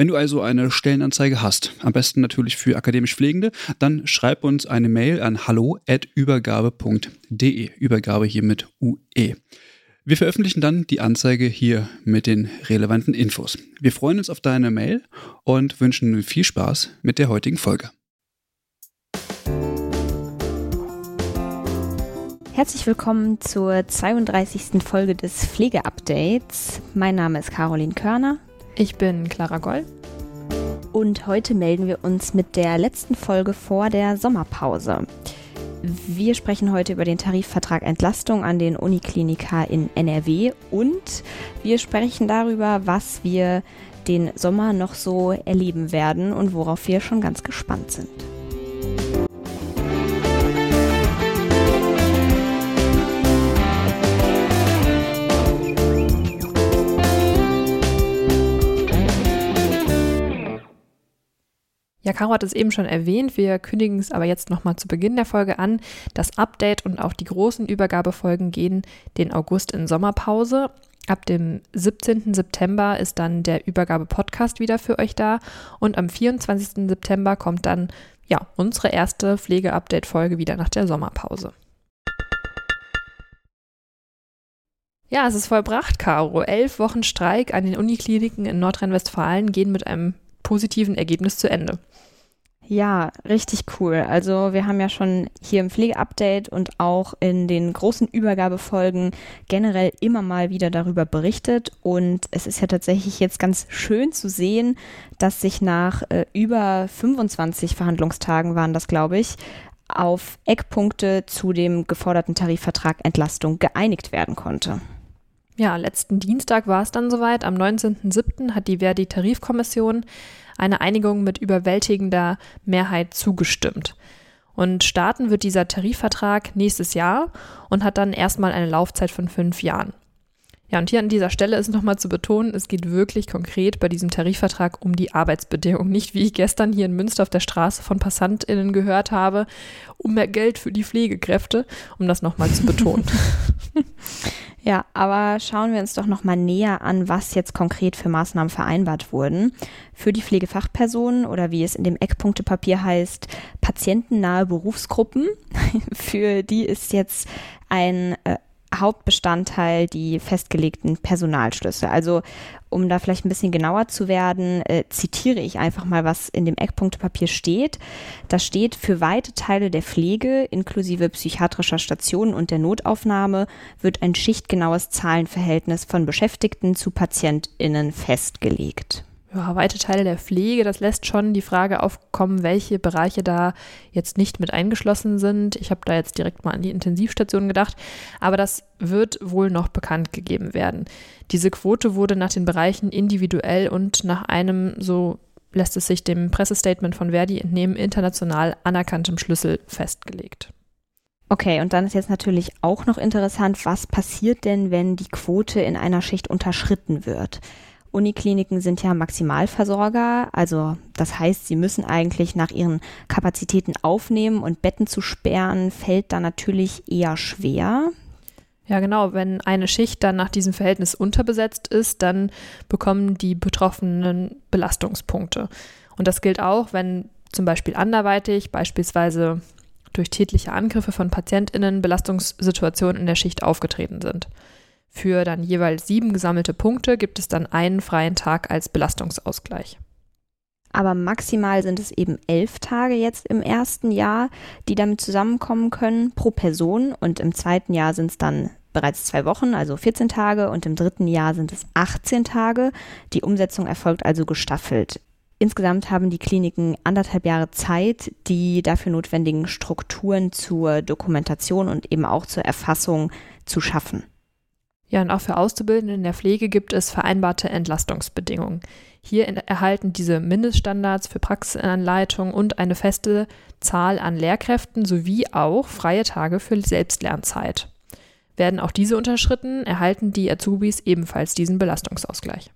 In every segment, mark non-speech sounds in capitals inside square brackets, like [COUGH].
Wenn du also eine Stellenanzeige hast, am besten natürlich für akademisch Pflegende, dann schreib uns eine Mail an hallo@übergabe.de. Übergabe hier mit UE. Wir veröffentlichen dann die Anzeige hier mit den relevanten Infos. Wir freuen uns auf deine Mail und wünschen viel Spaß mit der heutigen Folge. Herzlich willkommen zur 32. Folge des Pflegeupdates. Mein Name ist Caroline Körner. Ich bin Clara Goll. Und heute melden wir uns mit der letzten Folge vor der Sommerpause. Wir sprechen heute über den Tarifvertrag Entlastung an den Uniklinika in NRW und wir sprechen darüber, was wir den Sommer noch so erleben werden und worauf wir schon ganz gespannt sind. Ja, Caro hat es eben schon erwähnt, wir kündigen es aber jetzt nochmal zu Beginn der Folge an. Das Update und auch die großen Übergabefolgen gehen den August in Sommerpause. Ab dem 17. September ist dann der Übergabe-Podcast wieder für euch da und am 24. September kommt dann ja unsere erste Pflege-Update-Folge wieder nach der Sommerpause. Ja, es ist vollbracht, Caro. Elf Wochen Streik an den Unikliniken in Nordrhein-Westfalen gehen mit einem positiven Ergebnis zu Ende. Ja, richtig cool. Also wir haben ja schon hier im Pflegeupdate und auch in den großen Übergabefolgen generell immer mal wieder darüber berichtet. Und es ist ja tatsächlich jetzt ganz schön zu sehen, dass sich nach äh, über 25 Verhandlungstagen waren das, glaube ich, auf Eckpunkte zu dem geforderten Tarifvertrag Entlastung geeinigt werden konnte. Ja, letzten Dienstag war es dann soweit. Am 19.07. hat die Verdi-Tarifkommission eine Einigung mit überwältigender Mehrheit zugestimmt. Und starten wird dieser Tarifvertrag nächstes Jahr und hat dann erstmal eine Laufzeit von fünf Jahren. Ja, und hier an dieser Stelle ist nochmal zu betonen, es geht wirklich konkret bei diesem Tarifvertrag um die Arbeitsbedingungen. Nicht wie ich gestern hier in Münster auf der Straße von PassantInnen gehört habe, um mehr Geld für die Pflegekräfte, um das nochmal zu betonen. [LAUGHS] Ja, aber schauen wir uns doch noch mal näher an, was jetzt konkret für Maßnahmen vereinbart wurden. Für die Pflegefachpersonen oder wie es in dem Eckpunktepapier heißt, patientennahe Berufsgruppen, [LAUGHS] für die ist jetzt ein äh, Hauptbestandteil die festgelegten Personalschlüsse. Also um da vielleicht ein bisschen genauer zu werden, äh, zitiere ich einfach mal, was in dem Eckpunktepapier steht. Da steht, für weite Teile der Pflege inklusive psychiatrischer Stationen und der Notaufnahme wird ein schichtgenaues Zahlenverhältnis von Beschäftigten zu Patientinnen festgelegt ja, weite Teile der Pflege, das lässt schon die Frage aufkommen, welche Bereiche da jetzt nicht mit eingeschlossen sind. Ich habe da jetzt direkt mal an die Intensivstation gedacht, aber das wird wohl noch bekannt gegeben werden. Diese Quote wurde nach den Bereichen individuell und nach einem, so lässt es sich dem Pressestatement von Verdi entnehmen, international anerkanntem Schlüssel festgelegt. Okay, und dann ist jetzt natürlich auch noch interessant, was passiert denn, wenn die Quote in einer Schicht unterschritten wird? Unikliniken sind ja Maximalversorger, also das heißt, sie müssen eigentlich nach ihren Kapazitäten aufnehmen und Betten zu sperren, fällt da natürlich eher schwer. Ja, genau. Wenn eine Schicht dann nach diesem Verhältnis unterbesetzt ist, dann bekommen die Betroffenen Belastungspunkte. Und das gilt auch, wenn zum Beispiel anderweitig, beispielsweise durch tätliche Angriffe von PatientInnen, Belastungssituationen in der Schicht aufgetreten sind. Für dann jeweils sieben gesammelte Punkte gibt es dann einen freien Tag als Belastungsausgleich. Aber maximal sind es eben elf Tage jetzt im ersten Jahr, die damit zusammenkommen können pro Person. Und im zweiten Jahr sind es dann bereits zwei Wochen, also 14 Tage. Und im dritten Jahr sind es 18 Tage. Die Umsetzung erfolgt also gestaffelt. Insgesamt haben die Kliniken anderthalb Jahre Zeit, die dafür notwendigen Strukturen zur Dokumentation und eben auch zur Erfassung zu schaffen. Ja, und auch für Auszubildende in der Pflege gibt es vereinbarte Entlastungsbedingungen. Hier erhalten diese Mindeststandards für Praxisanleitung und eine feste Zahl an Lehrkräften sowie auch freie Tage für Selbstlernzeit. Werden auch diese unterschritten, erhalten die Azubis ebenfalls diesen Belastungsausgleich.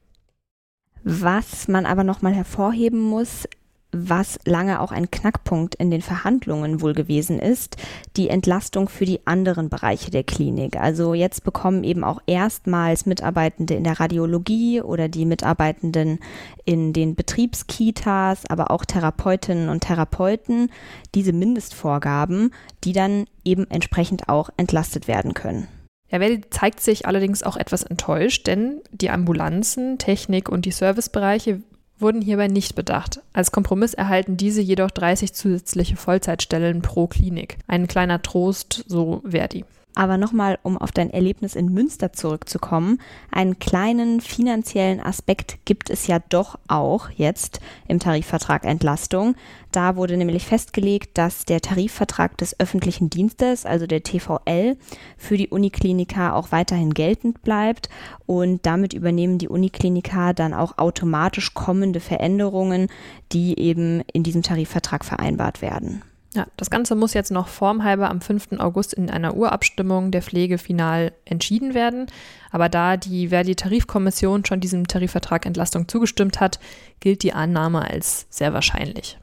Was man aber nochmal hervorheben muss, was lange auch ein Knackpunkt in den Verhandlungen wohl gewesen ist, die Entlastung für die anderen Bereiche der Klinik. Also jetzt bekommen eben auch erstmals Mitarbeitende in der Radiologie oder die Mitarbeitenden in den Betriebskitas, aber auch Therapeutinnen und Therapeuten diese Mindestvorgaben, die dann eben entsprechend auch entlastet werden können. Ja, Verdi zeigt sich allerdings auch etwas enttäuscht, denn die Ambulanzen, Technik und die Servicebereiche wurden hierbei nicht bedacht. Als Kompromiss erhalten diese jedoch 30 zusätzliche Vollzeitstellen pro Klinik. Ein kleiner Trost, so Verdi. Aber nochmal, um auf dein Erlebnis in Münster zurückzukommen, einen kleinen finanziellen Aspekt gibt es ja doch auch jetzt im Tarifvertrag Entlastung. Da wurde nämlich festgelegt, dass der Tarifvertrag des öffentlichen Dienstes, also der TVL, für die Unikliniker auch weiterhin geltend bleibt und damit übernehmen die Unikliniker dann auch automatisch kommende Veränderungen, die eben in diesem Tarifvertrag vereinbart werden. Ja, das Ganze muss jetzt noch formhalber am 5. August in einer Urabstimmung der Pflege final entschieden werden. Aber da die Verdi-Tarifkommission schon diesem Tarifvertrag Entlastung zugestimmt hat, gilt die Annahme als sehr wahrscheinlich.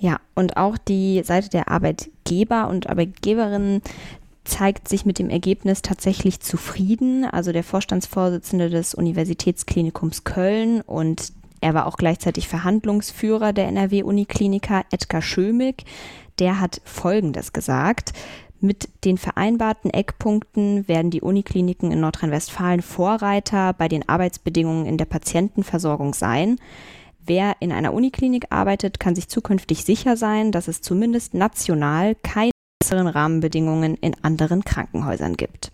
Ja, und auch die Seite der Arbeitgeber und Arbeitgeberinnen zeigt sich mit dem Ergebnis tatsächlich zufrieden. Also der Vorstandsvorsitzende des Universitätsklinikums Köln und er war auch gleichzeitig Verhandlungsführer der NRW-Unikliniker Edgar Schömig. Der hat Folgendes gesagt. Mit den vereinbarten Eckpunkten werden die Unikliniken in Nordrhein-Westfalen Vorreiter bei den Arbeitsbedingungen in der Patientenversorgung sein. Wer in einer Uniklinik arbeitet, kann sich zukünftig sicher sein, dass es zumindest national keine besseren Rahmenbedingungen in anderen Krankenhäusern gibt.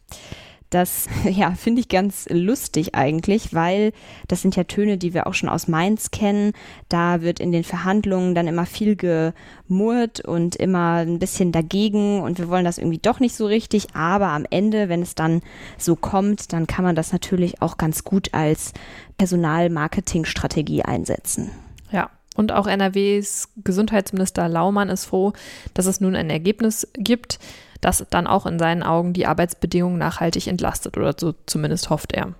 Das [LAUGHS] ja, finde ich ganz lustig eigentlich, weil das sind ja Töne, die wir auch schon aus Mainz kennen. Da wird in den Verhandlungen dann immer viel gemurrt und immer ein bisschen dagegen und wir wollen das irgendwie doch nicht so richtig. Aber am Ende, wenn es dann so kommt, dann kann man das natürlich auch ganz gut als Personalmarketingstrategie einsetzen. Ja, und auch NRWs Gesundheitsminister Laumann ist froh, dass es nun ein Ergebnis gibt das dann auch in seinen Augen die Arbeitsbedingungen nachhaltig entlastet oder so zumindest hofft er.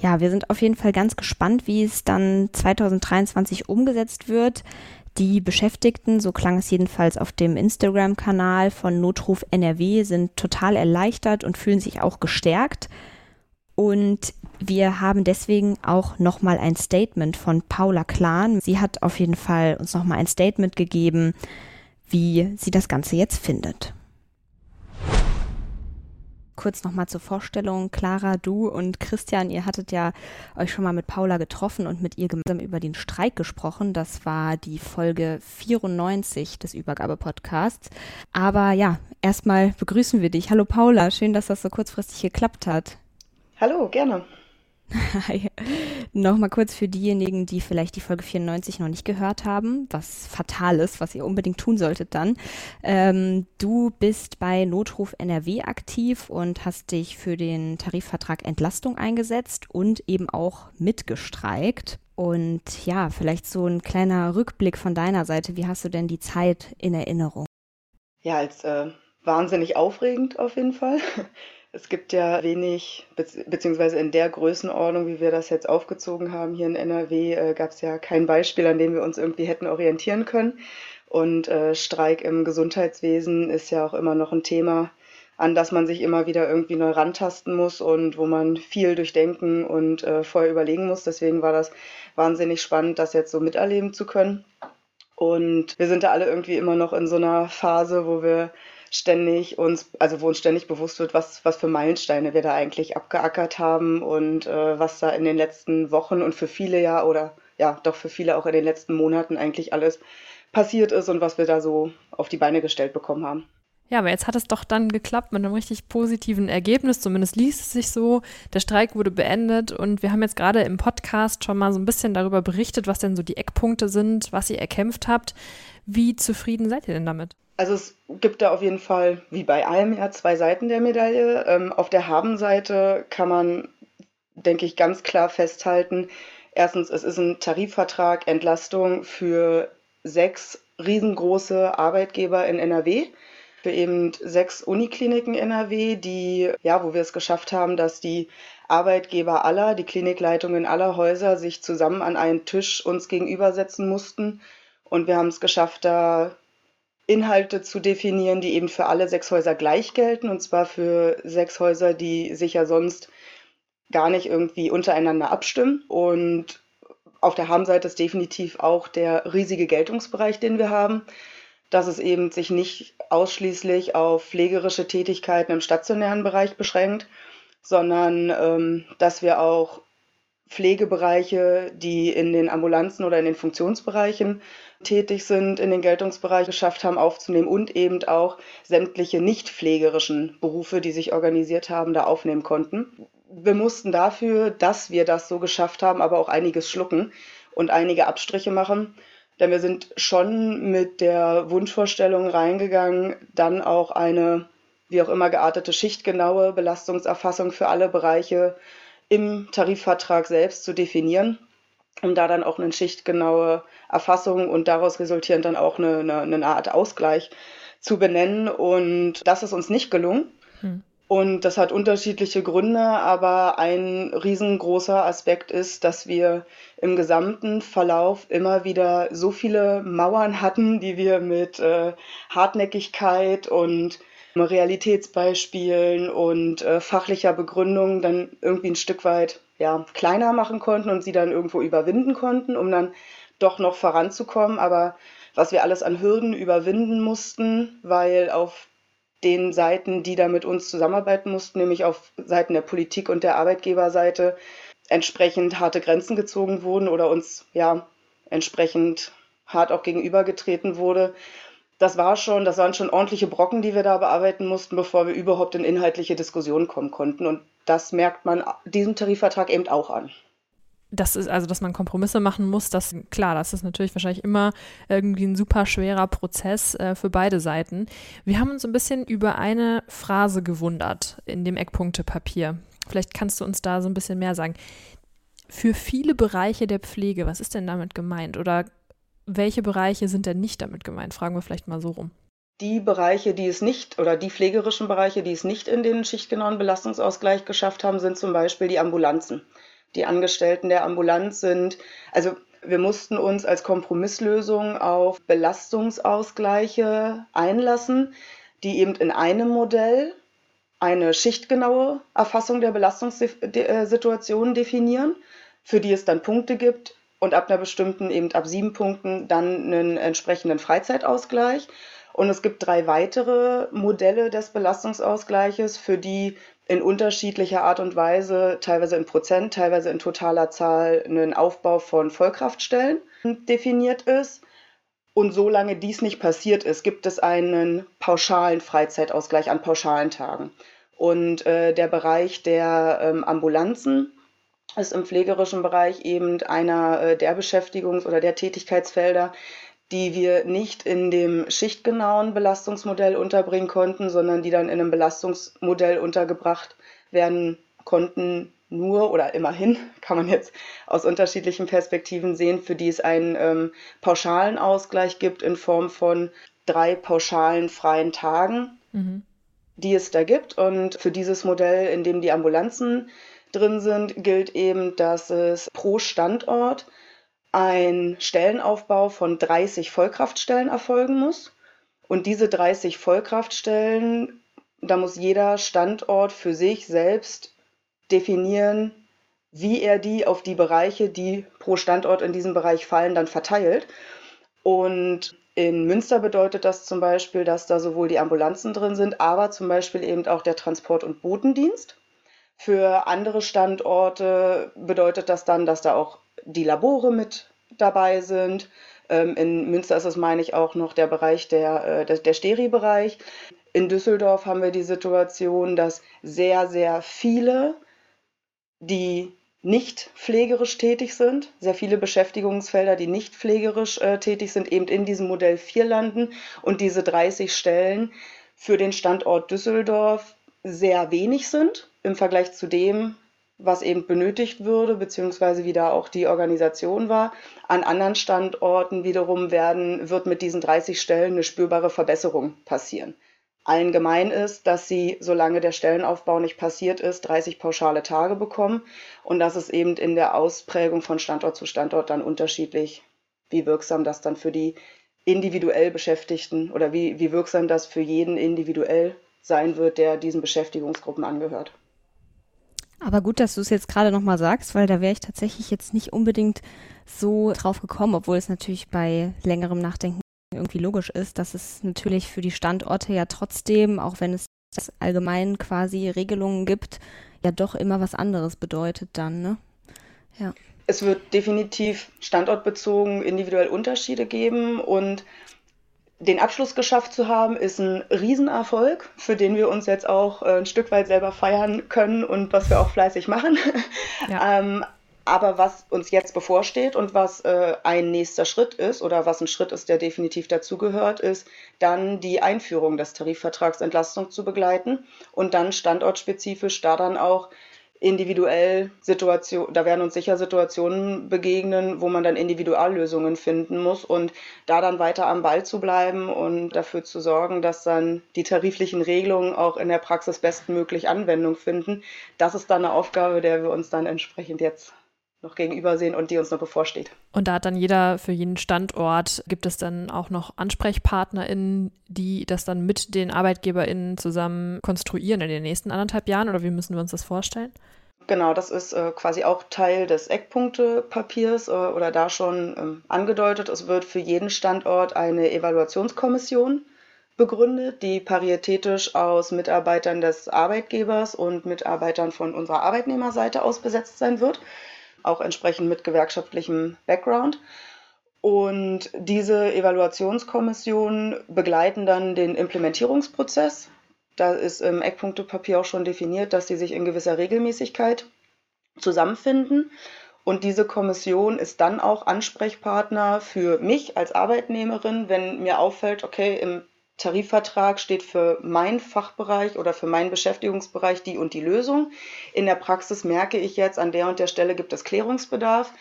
Ja, wir sind auf jeden Fall ganz gespannt, wie es dann 2023 umgesetzt wird. Die Beschäftigten, so klang es jedenfalls auf dem Instagram-Kanal von Notruf NRW, sind total erleichtert und fühlen sich auch gestärkt. Und wir haben deswegen auch nochmal ein Statement von Paula Klan. Sie hat auf jeden Fall uns nochmal ein Statement gegeben, wie sie das Ganze jetzt findet. Kurz nochmal zur Vorstellung. Clara, du und Christian, ihr hattet ja euch schon mal mit Paula getroffen und mit ihr gemeinsam über den Streik gesprochen. Das war die Folge 94 des Übergabe-Podcasts. Aber ja, erstmal begrüßen wir dich. Hallo Paula, schön, dass das so kurzfristig geklappt hat. Hallo, gerne. [LAUGHS] Nochmal kurz für diejenigen, die vielleicht die Folge 94 noch nicht gehört haben, was fatal ist, was ihr unbedingt tun solltet dann. Ähm, du bist bei Notruf NRW aktiv und hast dich für den Tarifvertrag Entlastung eingesetzt und eben auch mitgestreikt. Und ja, vielleicht so ein kleiner Rückblick von deiner Seite. Wie hast du denn die Zeit in Erinnerung? Ja, als äh, wahnsinnig aufregend auf jeden Fall. Es gibt ja wenig, beziehungsweise in der Größenordnung, wie wir das jetzt aufgezogen haben hier in NRW, äh, gab es ja kein Beispiel, an dem wir uns irgendwie hätten orientieren können. Und äh, Streik im Gesundheitswesen ist ja auch immer noch ein Thema, an das man sich immer wieder irgendwie neu rantasten muss und wo man viel durchdenken und äh, vorher überlegen muss. Deswegen war das wahnsinnig spannend, das jetzt so miterleben zu können. Und wir sind da alle irgendwie immer noch in so einer Phase, wo wir ständig uns, also wo uns ständig bewusst wird, was, was für Meilensteine wir da eigentlich abgeackert haben und äh, was da in den letzten Wochen und für viele ja oder ja, doch für viele auch in den letzten Monaten eigentlich alles passiert ist und was wir da so auf die Beine gestellt bekommen haben. Ja, aber jetzt hat es doch dann geklappt mit einem richtig positiven Ergebnis, zumindest liest es sich so. Der Streik wurde beendet und wir haben jetzt gerade im Podcast schon mal so ein bisschen darüber berichtet, was denn so die Eckpunkte sind, was ihr erkämpft habt. Wie zufrieden seid ihr denn damit? Also es gibt da auf jeden Fall, wie bei allem ja, zwei Seiten der Medaille. Ähm, auf der Habenseite kann man, denke ich, ganz klar festhalten, erstens, es ist ein Tarifvertrag Entlastung für sechs riesengroße Arbeitgeber in NRW für eben sechs Unikliniken NRW, die, ja, wo wir es geschafft haben, dass die Arbeitgeber aller, die Klinikleitungen aller Häuser sich zusammen an einen Tisch uns gegenübersetzen mussten. Und wir haben es geschafft, da Inhalte zu definieren, die eben für alle sechs Häuser gleich gelten, und zwar für sechs Häuser, die sich ja sonst gar nicht irgendwie untereinander abstimmen. Und auf der Harmseite ist definitiv auch der riesige Geltungsbereich, den wir haben, dass es eben sich nicht ausschließlich auf pflegerische Tätigkeiten im stationären Bereich beschränkt, sondern ähm, dass wir auch Pflegebereiche, die in den Ambulanzen oder in den Funktionsbereichen tätig sind, in den Geltungsbereich geschafft haben aufzunehmen und eben auch sämtliche nicht pflegerischen Berufe, die sich organisiert haben, da aufnehmen konnten. Wir mussten dafür, dass wir das so geschafft haben, aber auch einiges schlucken und einige Abstriche machen. Denn wir sind schon mit der Wunschvorstellung reingegangen, dann auch eine wie auch immer geartete schichtgenaue Belastungserfassung für alle Bereiche im Tarifvertrag selbst zu definieren, um da dann auch eine schichtgenaue Erfassung und daraus resultierend dann auch eine, eine, eine Art Ausgleich zu benennen. Und das ist uns nicht gelungen. Hm. Und das hat unterschiedliche Gründe, aber ein riesengroßer Aspekt ist, dass wir im gesamten Verlauf immer wieder so viele Mauern hatten, die wir mit äh, Hartnäckigkeit und Realitätsbeispielen und äh, fachlicher Begründung dann irgendwie ein Stück weit ja, kleiner machen konnten und sie dann irgendwo überwinden konnten, um dann doch noch voranzukommen. Aber was wir alles an Hürden überwinden mussten, weil auf den Seiten, die da mit uns zusammenarbeiten mussten, nämlich auf Seiten der Politik und der Arbeitgeberseite, entsprechend harte Grenzen gezogen wurden oder uns ja entsprechend hart auch gegenübergetreten wurde, das war schon, das waren schon ordentliche Brocken, die wir da bearbeiten mussten, bevor wir überhaupt in inhaltliche Diskussionen kommen konnten. Und das merkt man diesem Tarifvertrag eben auch an. Das ist also, dass man Kompromisse machen muss, das klar, das ist natürlich wahrscheinlich immer irgendwie ein super schwerer Prozess äh, für beide Seiten. Wir haben uns ein bisschen über eine Phrase gewundert in dem Eckpunktepapier. Vielleicht kannst du uns da so ein bisschen mehr sagen. Für viele Bereiche der Pflege, was ist denn damit gemeint? Oder welche Bereiche sind denn nicht damit gemeint? Fragen wir vielleicht mal so rum. Die Bereiche, die es nicht, oder die pflegerischen Bereiche, die es nicht in den schichtgenauen Belastungsausgleich geschafft haben, sind zum Beispiel die Ambulanzen. Die Angestellten der Ambulanz sind, also wir mussten uns als Kompromisslösung auf Belastungsausgleiche einlassen, die eben in einem Modell eine schichtgenaue Erfassung der Belastungssituation definieren, für die es dann Punkte gibt, und ab einer bestimmten, eben ab sieben Punkten, dann einen entsprechenden Freizeitausgleich. Und es gibt drei weitere Modelle des Belastungsausgleiches, für die in unterschiedlicher Art und Weise, teilweise in Prozent, teilweise in totaler Zahl, ein Aufbau von Vollkraftstellen definiert ist. Und solange dies nicht passiert ist, gibt es einen pauschalen Freizeitausgleich an pauschalen Tagen. Und äh, der Bereich der ähm, Ambulanzen ist im pflegerischen Bereich eben einer äh, der Beschäftigungs- oder der Tätigkeitsfelder, die wir nicht in dem schichtgenauen Belastungsmodell unterbringen konnten, sondern die dann in einem Belastungsmodell untergebracht werden konnten, nur oder immerhin, [LAUGHS] kann man jetzt aus unterschiedlichen Perspektiven sehen, für die es einen ähm, pauschalen Ausgleich gibt in Form von drei pauschalen freien Tagen, mhm. die es da gibt. Und für dieses Modell, in dem die Ambulanzen drin sind, gilt eben, dass es pro Standort ein Stellenaufbau von 30 Vollkraftstellen erfolgen muss. Und diese 30 Vollkraftstellen, da muss jeder Standort für sich selbst definieren, wie er die auf die Bereiche, die pro Standort in diesem Bereich fallen, dann verteilt. Und in Münster bedeutet das zum Beispiel, dass da sowohl die Ambulanzen drin sind, aber zum Beispiel eben auch der Transport- und Botendienst. Für andere Standorte bedeutet das dann, dass da auch die Labore mit dabei sind. Ähm, in Münster ist es, meine ich, auch noch der Bereich der, äh, der, der Steri-Bereich. In Düsseldorf haben wir die Situation, dass sehr, sehr viele, die nicht pflegerisch tätig sind. Sehr viele Beschäftigungsfelder, die nicht pflegerisch äh, tätig sind, eben in diesem Modell 4 landen und diese 30 Stellen für den Standort Düsseldorf sehr wenig sind im Vergleich zu dem, was eben benötigt würde, beziehungsweise wie da auch die Organisation war. An anderen Standorten wiederum werden, wird mit diesen 30 Stellen eine spürbare Verbesserung passieren. Allen gemein ist, dass sie, solange der Stellenaufbau nicht passiert ist, 30 pauschale Tage bekommen und dass es eben in der Ausprägung von Standort zu Standort dann unterschiedlich, wie wirksam das dann für die individuell Beschäftigten oder wie, wie wirksam das für jeden individuell sein wird, der diesen Beschäftigungsgruppen angehört. Aber gut, dass du es jetzt gerade nochmal sagst, weil da wäre ich tatsächlich jetzt nicht unbedingt so drauf gekommen, obwohl es natürlich bei längerem Nachdenken irgendwie logisch ist, dass es natürlich für die Standorte ja trotzdem, auch wenn es allgemein quasi Regelungen gibt, ja doch immer was anderes bedeutet dann, ne? Ja. Es wird definitiv standortbezogen individuell Unterschiede geben und den Abschluss geschafft zu haben, ist ein Riesenerfolg, für den wir uns jetzt auch äh, ein Stück weit selber feiern können und was wir auch fleißig machen. [LAUGHS] Ja. ähm, aber was uns jetzt bevorsteht und was äh, ein nächster Schritt ist oder was ein Schritt ist, der definitiv dazugehört, ist dann die Einführung des Tarifvertrags Entlastung zu begleiten und dann standortspezifisch da dann auch individuell Situationen, da werden uns sicher Situationen begegnen, wo man dann Individuallösungen finden muss und da dann weiter am Ball zu bleiben und dafür zu sorgen, dass dann die tariflichen Regelungen auch in der Praxis bestmöglich Anwendung finden. Das ist dann eine Aufgabe, der wir uns dann entsprechend jetzt noch gegenübersehen und die uns noch bevorsteht. Und da hat dann jeder für jeden Standort, gibt es dann auch noch AnsprechpartnerInnen, die das dann mit den ArbeitgeberInnen zusammen konstruieren in den nächsten anderthalb Jahren oder wie müssen wir uns das vorstellen? Genau, das ist äh, quasi auch Teil des Eckpunktepapiers äh, oder da schon ähm, angedeutet. Es wird für jeden Standort eine Evaluationskommission begründet, die paritätisch aus Mitarbeitern des Arbeitgebers und Mitarbeitern von unserer Arbeitnehmerseite aus besetzt sein wird auch entsprechend mit gewerkschaftlichem Background. Und diese Evaluationskommissionen begleiten dann den Implementierungsprozess. Da ist im Eckpunktepapier auch schon definiert, dass sie sich in gewisser Regelmäßigkeit zusammenfinden. Und diese Kommission ist dann auch Ansprechpartner für mich als Arbeitnehmerin, wenn mir auffällt, okay, im Tarifvertrag steht für meinen Fachbereich oder für meinen Beschäftigungsbereich die und die Lösung. In der Praxis merke ich jetzt, an der und der Stelle gibt es Klärungsbedarf.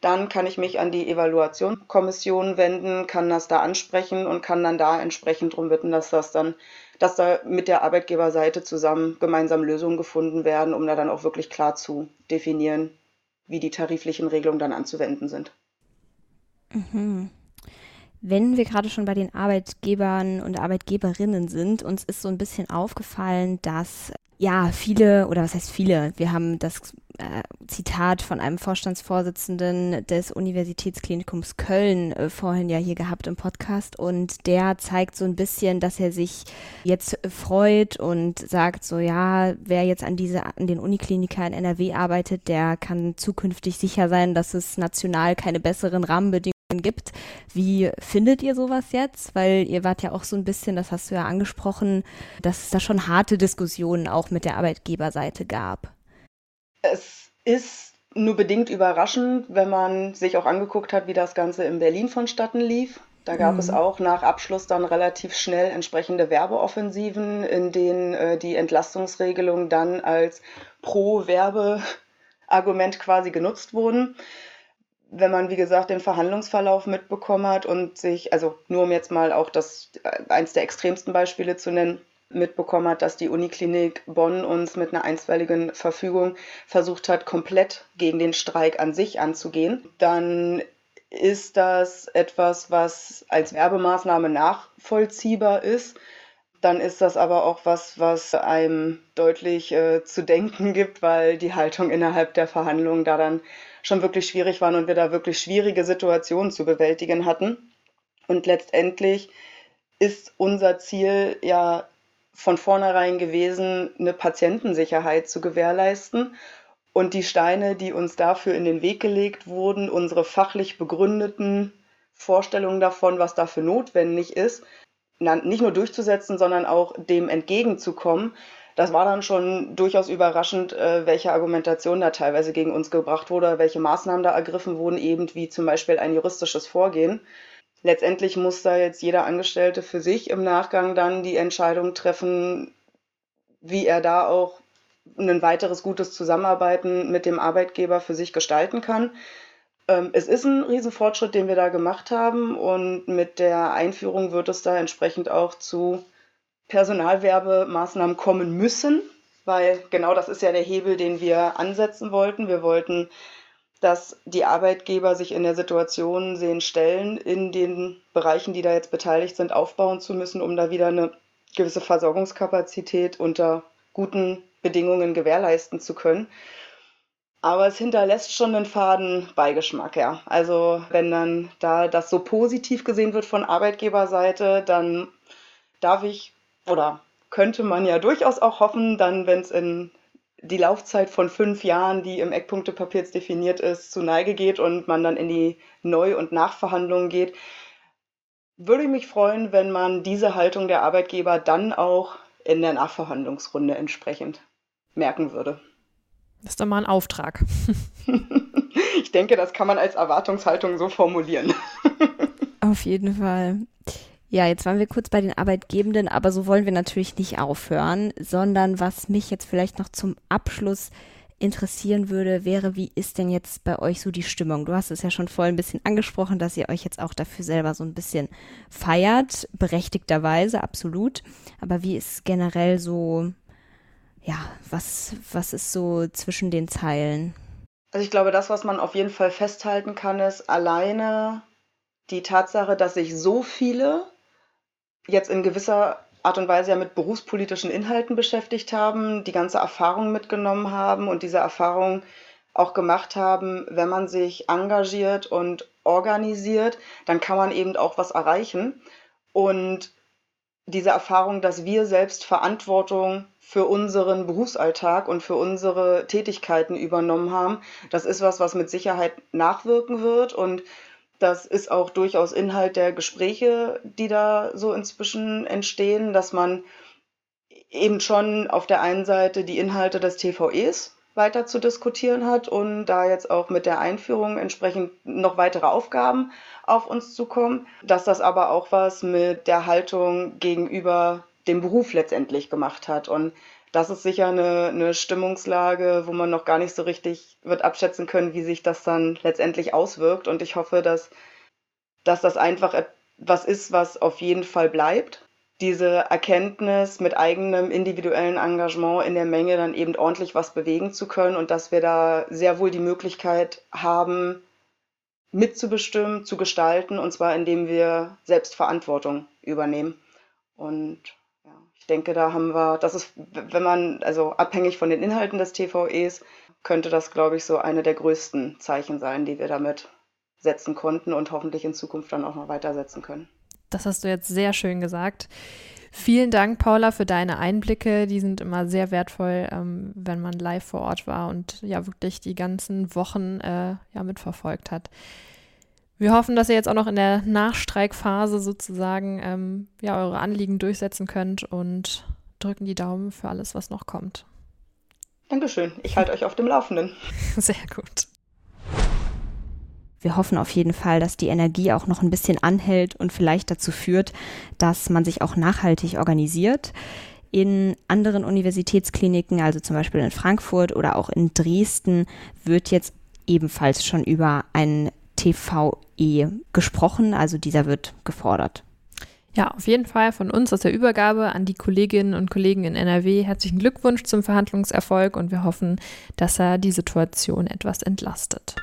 Dann kann ich mich an die Evaluationskommission wenden, kann das da ansprechen und kann dann da entsprechend darum bitten, dass das dann, dass da mit der Arbeitgeberseite zusammen gemeinsam Lösungen gefunden werden, um da dann auch wirklich klar zu definieren, wie die tariflichen Regelungen dann anzuwenden sind. Mhm. Wenn wir gerade schon bei den Arbeitgebern und Arbeitgeberinnen sind, uns ist so ein bisschen aufgefallen, dass ja viele, oder was heißt viele, wir haben das äh, Zitat von einem Vorstandsvorsitzenden des Universitätsklinikums Köln äh, vorhin ja hier gehabt im Podcast. Und der zeigt so ein bisschen, dass er sich jetzt freut und sagt so, ja, wer jetzt an diese, an den Unikliniker in NRW arbeitet, der kann zukünftig sicher sein, dass es national keine besseren Rahmenbedingungen gibt. Wie findet ihr sowas jetzt? Weil ihr wart ja auch so ein bisschen, das hast du ja angesprochen, dass es da schon harte Diskussionen auch mit der Arbeitgeberseite gab. Es ist nur bedingt überraschend, wenn man sich auch angeguckt hat, wie das Ganze in Berlin vonstatten lief. Da gab mhm. es auch nach Abschluss dann relativ schnell entsprechende Werbeoffensiven, in denen äh, die Entlastungsregelungen dann als Pro-Werbe-Argument quasi genutzt wurden wenn man, wie gesagt, den Verhandlungsverlauf mitbekommen hat und sich, also nur um jetzt mal auch das eins der extremsten Beispiele zu nennen, mitbekommen hat, dass die Uniklinik Bonn uns mit einer einstweiligen Verfügung versucht hat, komplett gegen den Streik an sich anzugehen, dann ist das etwas, was als Werbemaßnahme nachvollziehbar ist. Dann ist das aber auch was, was einem deutlich äh, zu denken gibt, weil die Haltung innerhalb der Verhandlungen da dann schon wirklich schwierig waren und wir da wirklich schwierige Situationen zu bewältigen hatten. Und letztendlich ist unser Ziel ja von vornherein gewesen, eine Patientensicherheit zu gewährleisten. Und die Steine, die uns dafür in den Weg gelegt wurden, unsere fachlich begründeten Vorstellungen davon, was dafür notwendig ist, nicht nur durchzusetzen, sondern auch dem entgegenzukommen, das war dann schon durchaus überraschend, äh, welche Argumentation da teilweise gegen uns gebracht wurde, welche Maßnahmen da ergriffen wurden, eben wie zum Beispiel ein juristisches Vorgehen. Letztendlich muss da jetzt jeder Angestellte für sich im Nachgang dann die Entscheidung treffen, wie er da auch ein weiteres gutes Zusammenarbeiten mit dem Arbeitgeber für sich gestalten kann. Ähm, es ist ein Riesenfortschritt, den wir da gemacht haben und mit der Einführung wird es da entsprechend auch zu Personalwerbemaßnahmen kommen müssen, weil genau das ist ja der Hebel, den wir ansetzen wollten. Wir wollten, dass die Arbeitgeber sich in der Situation sehen, Stellen in den Bereichen, die da jetzt beteiligt sind, aufbauen zu müssen, um da wieder eine gewisse Versorgungskapazität unter guten Bedingungen gewährleisten zu können. Aber es hinterlässt schon einen faden Beigeschmack, ja. Also wenn dann da das so positiv gesehen wird von Arbeitgeberseite, dann darf ich oder könnte man ja durchaus auch hoffen, dann, wenn es in die Laufzeit von fünf Jahren, die im Eckpunktepapier definiert ist, zu Neige geht und man dann in die Neu- und Nachverhandlungen geht, würde ich mich freuen, wenn man diese Haltung der Arbeitgeber dann auch in der Nachverhandlungsrunde entsprechend merken würde. Das ist doch mal ein Auftrag. [LAUGHS] ich denke, das kann man als Erwartungshaltung so formulieren. Auf jeden Fall. Ja, jetzt waren wir kurz bei den Arbeitgebenden, aber so wollen wir natürlich nicht aufhören, sondern was mich jetzt vielleicht noch zum Abschluss interessieren würde, wäre, wie ist denn jetzt bei euch so die Stimmung? Du hast es ja schon vorhin ein bisschen angesprochen, dass ihr euch jetzt auch dafür selber so ein bisschen feiert, berechtigterweise, absolut. Aber wie ist generell so, ja, was, was ist so zwischen den Zeilen? Also ich glaube, das, was man auf jeden Fall festhalten kann, ist alleine die Tatsache, dass sich so viele jetzt in gewisser Art und Weise ja mit berufspolitischen Inhalten beschäftigt haben, die ganze Erfahrung mitgenommen haben und diese Erfahrung auch gemacht haben, wenn man sich engagiert und organisiert, dann kann man eben auch was erreichen. Und diese Erfahrung, dass wir selbst Verantwortung für unseren Berufsalltag und für unsere Tätigkeiten übernommen haben, das ist was, was mit Sicherheit nachwirken wird und das ist auch durchaus Inhalt der Gespräche, die da so inzwischen entstehen, dass man eben schon auf der einen Seite die Inhalte des TVEs weiter zu diskutieren hat und da jetzt auch mit der Einführung entsprechend noch weitere Aufgaben auf uns zukommen, dass das aber auch was mit der Haltung gegenüber dem Beruf letztendlich gemacht hat. Und das ist sicher eine, eine Stimmungslage, wo man noch gar nicht so richtig wird abschätzen können, wie sich das dann letztendlich auswirkt. Und ich hoffe, dass, dass das einfach etwas ist, was auf jeden Fall bleibt. Diese Erkenntnis mit eigenem individuellen Engagement in der Menge dann eben ordentlich was bewegen zu können und dass wir da sehr wohl die Möglichkeit haben, mitzubestimmen, zu gestalten, und zwar indem wir selbst Verantwortung übernehmen. Und ich denke, da haben wir, das ist, wenn man, also abhängig von den Inhalten des TVEs, könnte das, glaube ich, so eine der größten Zeichen sein, die wir damit setzen konnten und hoffentlich in Zukunft dann auch noch weitersetzen können. Das hast du jetzt sehr schön gesagt. Vielen Dank, Paula, für deine Einblicke. Die sind immer sehr wertvoll, ähm, wenn man live vor Ort war und ja wirklich die ganzen Wochen äh, ja mitverfolgt hat. Wir hoffen, dass ihr jetzt auch noch in der Nachstreikphase sozusagen ähm, ja, eure Anliegen durchsetzen könnt und drücken die Daumen für alles, was noch kommt. Dankeschön. Ich halte euch auf dem Laufenden. [LAUGHS] Sehr gut. Wir hoffen auf jeden Fall, dass die Energie auch noch ein bisschen anhält und vielleicht dazu führt, dass man sich auch nachhaltig organisiert. In anderen Universitätskliniken, also zum Beispiel in Frankfurt oder auch in Dresden, wird jetzt ebenfalls schon über einen TVE gesprochen, also dieser wird gefordert. Ja, auf jeden Fall von uns aus der Übergabe an die Kolleginnen und Kollegen in NRW herzlichen Glückwunsch zum Verhandlungserfolg und wir hoffen, dass er die Situation etwas entlastet.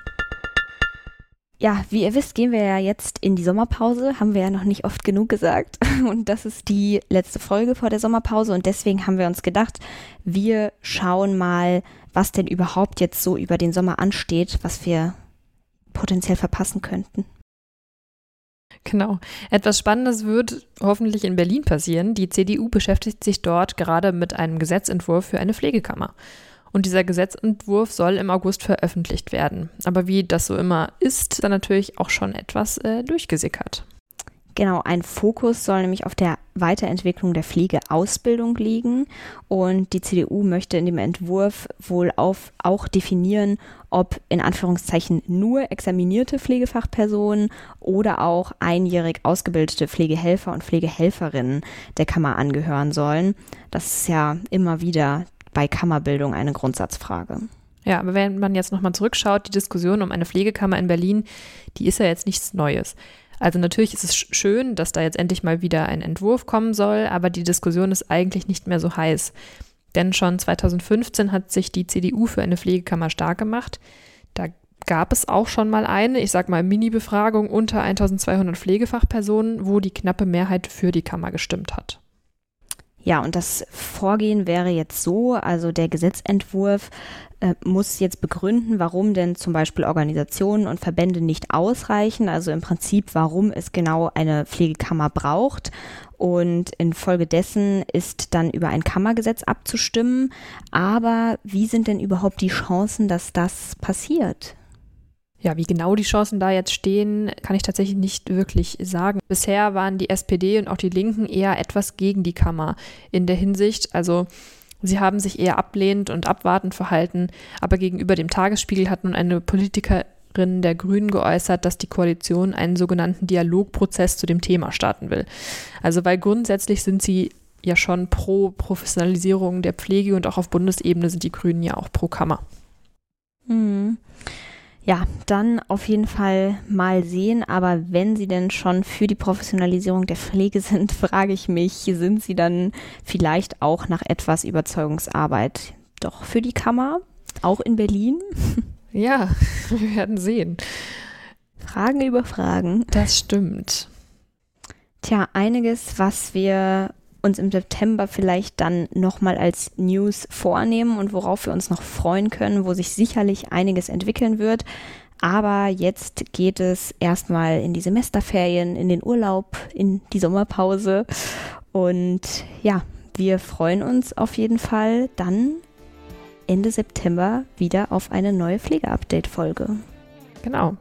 Ja, wie ihr wisst, gehen wir ja jetzt in die Sommerpause, haben wir ja noch nicht oft genug gesagt. [LAUGHS] Und das ist die letzte Folge vor der Sommerpause und deswegen haben wir uns gedacht, wir schauen mal, was denn überhaupt jetzt so über den Sommer ansteht, was wir potenziell verpassen könnten. Genau. Etwas Spannendes wird hoffentlich in Berlin passieren. Die CDU beschäftigt sich dort gerade mit einem Gesetzentwurf für eine Pflegekammer. Und dieser Gesetzentwurf soll im August veröffentlicht werden. Aber wie das so immer ist, dann natürlich auch schon etwas äh, durchgesickert. Genau, ein Fokus soll nämlich auf der Weiterentwicklung der Pflegeausbildung liegen und die CDU möchte in dem Entwurf wohl auf, auch definieren, ob in Anführungszeichen nur examinierte Pflegefachpersonen oder auch einjährig ausgebildete Pflegehelfer und Pflegehelferinnen der Kammer angehören sollen. Das ist ja immer wieder bei Kammerbildung eine Grundsatzfrage. Ja, aber wenn man jetzt nochmal zurückschaut, die Diskussion um eine Pflegekammer in Berlin, die ist ja jetzt nichts Neues. Also natürlich ist es schön, dass da jetzt endlich mal wieder ein Entwurf kommen soll, aber die Diskussion ist eigentlich nicht mehr so heiß. Denn schon 2015 hat sich die CDU für eine Pflegekammer stark gemacht. Da gab es auch schon mal eine, ich sag mal Mini-Befragung unter 1200 Pflegefachpersonen, wo die knappe Mehrheit für die Kammer gestimmt hat. Ja, und das Vorgehen wäre jetzt so, also der Gesetzentwurf äh, muss jetzt begründen, warum denn zum Beispiel Organisationen und Verbände nicht ausreichen, also im Prinzip, warum es genau eine Pflegekammer braucht. Und infolgedessen ist dann über ein Kammergesetz abzustimmen. Aber wie sind denn überhaupt die Chancen, dass das passiert? Ja, wie genau die Chancen da jetzt stehen, kann ich tatsächlich nicht wirklich sagen. Bisher waren die SPD und auch die Linken eher etwas gegen die Kammer in der Hinsicht. Also sie haben sich eher ablehnend und abwartend verhalten, aber gegenüber dem Tagesspiegel hat nun eine Politikerin der Grünen geäußert, dass die Koalition einen sogenannten Dialogprozess zu dem Thema starten will. Also weil grundsätzlich sind sie ja schon pro Professionalisierung der Pflege und auch auf Bundesebene sind die Grünen ja auch pro Kammer. Mhm. Ja, dann auf jeden Fall mal sehen. Aber wenn Sie denn schon für die Professionalisierung der Pflege sind, [LAUGHS] frage ich mich, sind Sie dann vielleicht auch nach etwas Überzeugungsarbeit doch für die Kammer? Auch in Berlin? [LAUGHS] Ja, [LAUGHS] wir werden sehen. Fragen über Fragen. Das stimmt. Tja, einiges, was wir uns im September vielleicht dann nochmal als News vornehmen und worauf wir uns noch freuen können, wo sich sicherlich einiges entwickeln wird. Aber jetzt geht es erstmal in die Semesterferien, in den Urlaub, in die Sommerpause. Und ja, wir freuen uns auf jeden Fall dann Ende September wieder auf eine neue Pflege-Update-Folge. Genau.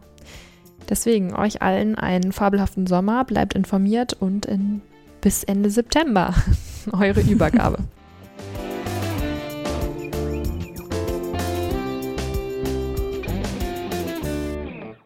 Deswegen euch allen einen fabelhaften Sommer, bleibt informiert und in bis Ende September [LAUGHS] eure Übergabe.